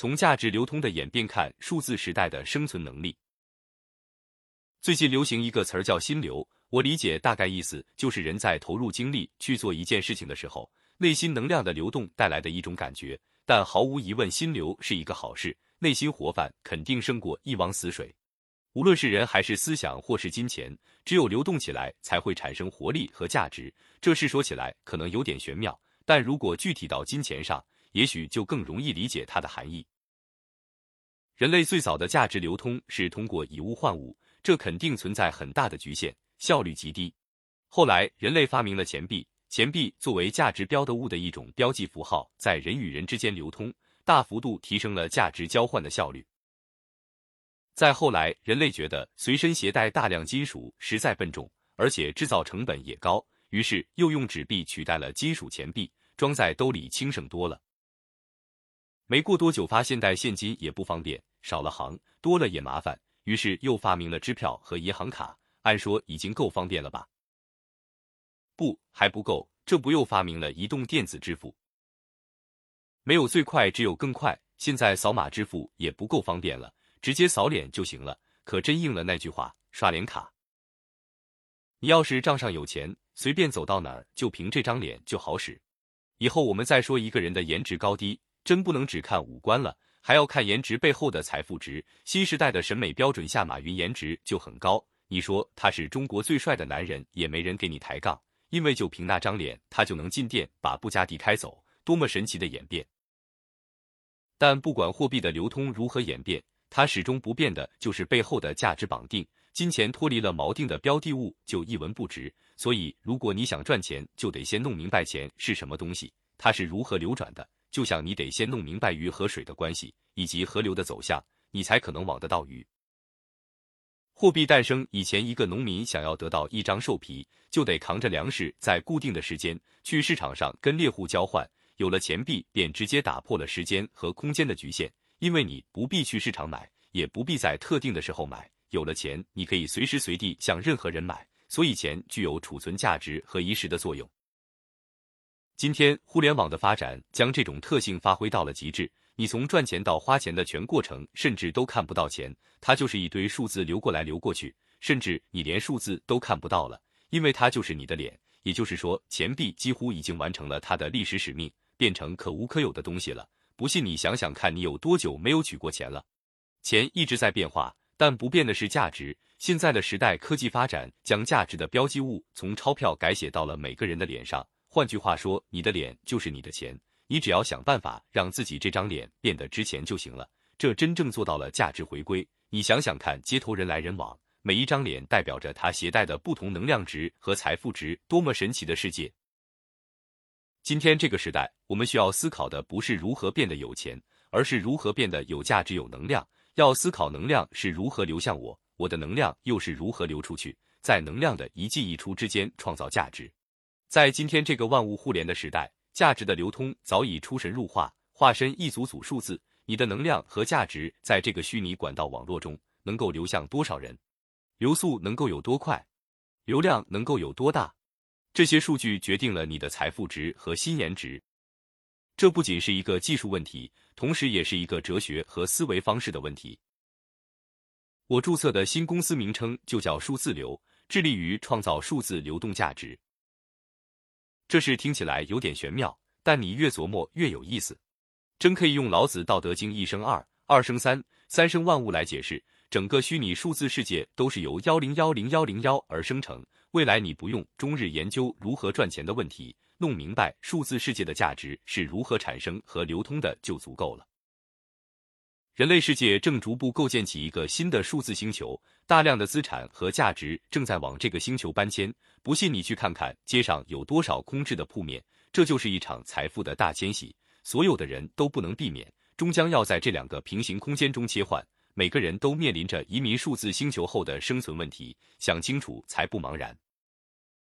从价值流通的演变看数字时代的生存能力。最近流行一个词儿叫“心流”，我理解大概意思就是人在投入精力去做一件事情的时候，内心能量的流动带来的一种感觉。但毫无疑问，心流是一个好事，内心活泛肯定胜过一汪死水。无论是人还是思想或是金钱，只有流动起来才会产生活力和价值。这事说起来可能有点玄妙，但如果具体到金钱上，也许就更容易理解它的含义。人类最早的价值流通是通过以物换物，这肯定存在很大的局限，效率极低。后来人类发明了钱币，钱币作为价值标的物的一种标记符号，在人与人之间流通，大幅度提升了价值交换的效率。再后来，人类觉得随身携带大量金属实在笨重，而且制造成本也高，于是又用纸币取代了金属钱币，装在兜里轻省多了。没过多久，发现带现金也不方便，少了行，多了也麻烦，于是又发明了支票和银行卡。按说已经够方便了吧？不，还不够，这不又发明了移动电子支付？没有最快，只有更快。现在扫码支付也不够方便了。直接扫脸就行了，可真应了那句话：刷脸卡。你要是账上有钱，随便走到哪儿就凭这张脸就好使。以后我们再说一个人的颜值高低，真不能只看五官了，还要看颜值背后的财富值。新时代的审美标准下，马云颜值就很高，你说他是中国最帅的男人，也没人给你抬杠，因为就凭那张脸，他就能进店把布加迪开走，多么神奇的演变！但不管货币的流通如何演变。它始终不变的就是背后的价值绑定，金钱脱离了锚定的标的物就一文不值。所以，如果你想赚钱，就得先弄明白钱是什么东西，它是如何流转的。就像你得先弄明白鱼和水的关系以及河流的走向，你才可能网得到鱼。货币诞生以前，一个农民想要得到一张兽皮，就得扛着粮食在固定的时间去市场上跟猎户交换。有了钱币，便直接打破了时间和空间的局限。因为你不必去市场买，也不必在特定的时候买。有了钱，你可以随时随地向任何人买，所以钱具有储存价值和遗时的作用。今天互联网的发展将这种特性发挥到了极致，你从赚钱到花钱的全过程，甚至都看不到钱，它就是一堆数字流过来流过去，甚至你连数字都看不到了，因为它就是你的脸。也就是说，钱币几乎已经完成了它的历史使命，变成可无可有的东西了。不信你想想看，你有多久没有取过钱了？钱一直在变化，但不变的是价值。现在的时代，科技发展将价值的标记物从钞票改写到了每个人的脸上。换句话说，你的脸就是你的钱，你只要想办法让自己这张脸变得值钱就行了。这真正做到了价值回归。你想想看，街头人来人往，每一张脸代表着他携带的不同能量值和财富值，多么神奇的世界！今天这个时代，我们需要思考的不是如何变得有钱，而是如何变得有价值、有能量。要思考能量是如何流向我，我的能量又是如何流出去，在能量的一进一出之间创造价值。在今天这个万物互联的时代，价值的流通早已出神入化，化身一组组数字。你的能量和价值在这个虚拟管道网络中能够流向多少人？流速能够有多快？流量能够有多大？这些数据决定了你的财富值和新颜值，这不仅是一个技术问题，同时也是一个哲学和思维方式的问题。我注册的新公司名称就叫数字流，致力于创造数字流动价值。这事听起来有点玄妙，但你越琢磨越有意思，真可以用老子《道德经》一生二，二生三，三生万物来解释。整个虚拟数字世界都是由幺零幺零幺零幺而生成。未来你不用终日研究如何赚钱的问题，弄明白数字世界的价值是如何产生和流通的就足够了。人类世界正逐步构建起一个新的数字星球，大量的资产和价值正在往这个星球搬迁。不信你去看看街上有多少空置的铺面，这就是一场财富的大迁徙。所有的人都不能避免，终将要在这两个平行空间中切换。每个人都面临着移民数字星球后的生存问题，想清楚才不茫然。